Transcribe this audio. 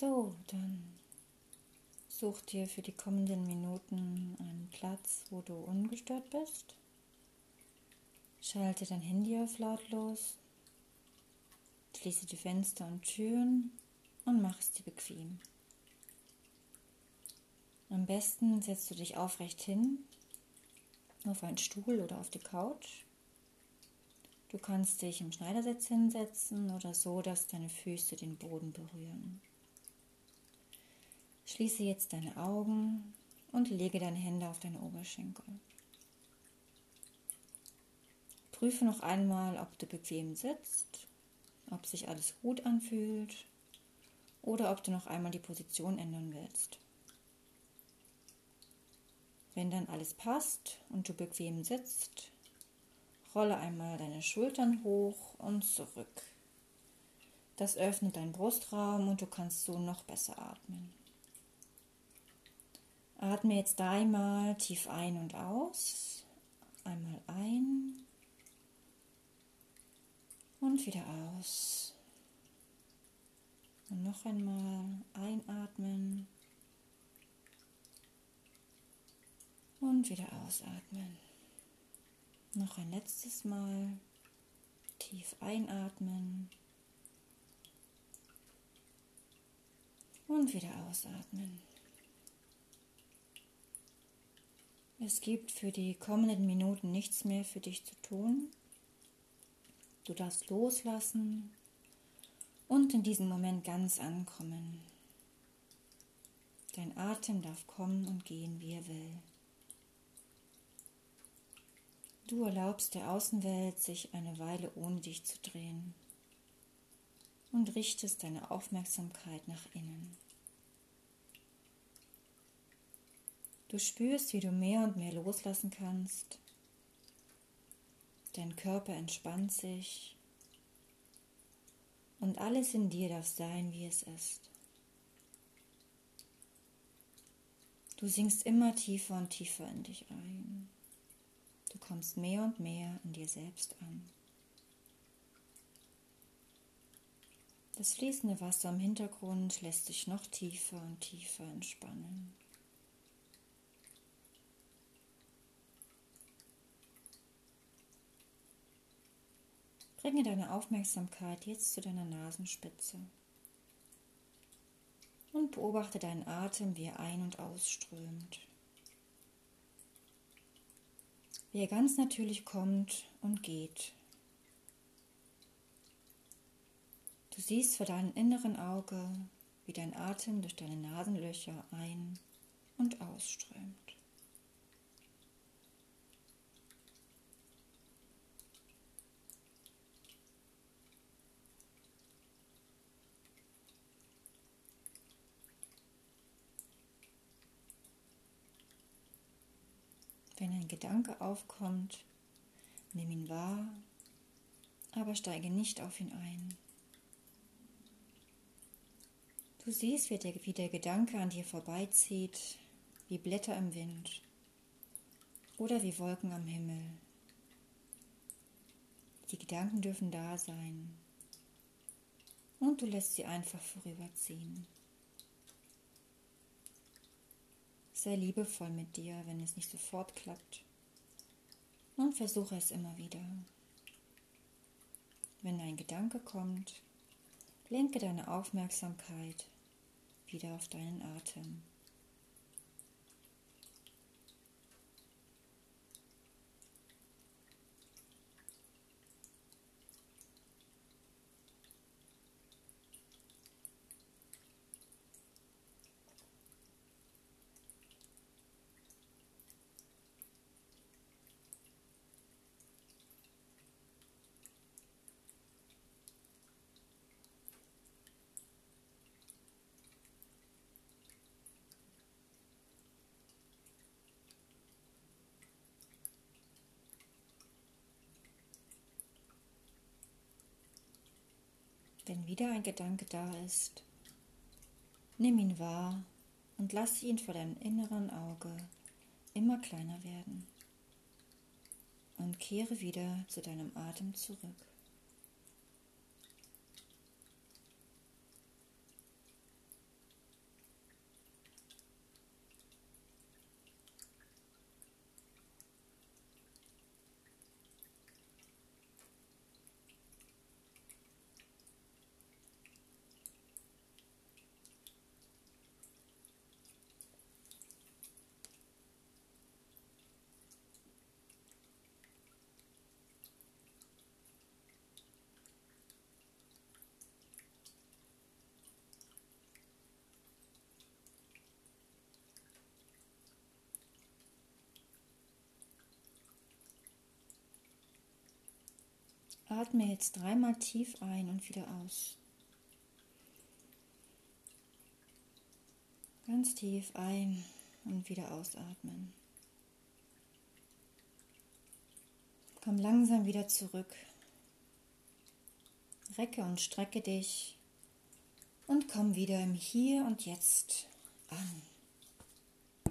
So, dann such dir für die kommenden Minuten einen Platz, wo du ungestört bist. Schalte dein Handy auf lautlos, schließe die Fenster und Türen und mach es dir bequem. Am besten setzt du dich aufrecht hin, auf einen Stuhl oder auf die Couch. Du kannst dich im Schneidersitz hinsetzen oder so, dass deine Füße den Boden berühren. Schließe jetzt deine Augen und lege deine Hände auf deine Oberschenkel. Prüfe noch einmal, ob du bequem sitzt, ob sich alles gut anfühlt oder ob du noch einmal die Position ändern willst. Wenn dann alles passt und du bequem sitzt, rolle einmal deine Schultern hoch und zurück. Das öffnet deinen Brustraum und du kannst so noch besser atmen. Atme jetzt dreimal tief ein und aus. Einmal ein und wieder aus. Und noch einmal einatmen und wieder ausatmen. Noch ein letztes Mal tief einatmen und wieder ausatmen. Es gibt für die kommenden Minuten nichts mehr für dich zu tun. Du darfst loslassen und in diesem Moment ganz ankommen. Dein Atem darf kommen und gehen, wie er will. Du erlaubst der Außenwelt, sich eine Weile ohne dich zu drehen und richtest deine Aufmerksamkeit nach innen. Du spürst, wie du mehr und mehr loslassen kannst. Dein Körper entspannt sich und alles in dir darf sein, wie es ist. Du sinkst immer tiefer und tiefer in dich ein. Du kommst mehr und mehr in dir selbst an. Das fließende Wasser im Hintergrund lässt dich noch tiefer und tiefer entspannen. Bringe deine Aufmerksamkeit jetzt zu deiner Nasenspitze und beobachte deinen Atem, wie er ein- und ausströmt. Wie er ganz natürlich kommt und geht. Du siehst vor deinem inneren Auge, wie dein Atem durch deine Nasenlöcher ein- und ausströmt. Wenn ein Gedanke aufkommt, nimm ihn wahr, aber steige nicht auf ihn ein. Du siehst, wie der, wie der Gedanke an dir vorbeizieht, wie Blätter im Wind oder wie Wolken am Himmel. Die Gedanken dürfen da sein und du lässt sie einfach vorüberziehen. Sei liebevoll mit dir, wenn es nicht sofort klappt. Und versuche es immer wieder. Wenn ein Gedanke kommt, lenke deine Aufmerksamkeit wieder auf deinen Atem. Wenn wieder ein Gedanke da ist, nimm ihn wahr und lass ihn vor deinem inneren Auge immer kleiner werden. Und kehre wieder zu deinem Atem zurück. Atme jetzt dreimal tief ein und wieder aus. Ganz tief ein und wieder ausatmen. Komm langsam wieder zurück. Recke und strecke dich und komm wieder im Hier und Jetzt an.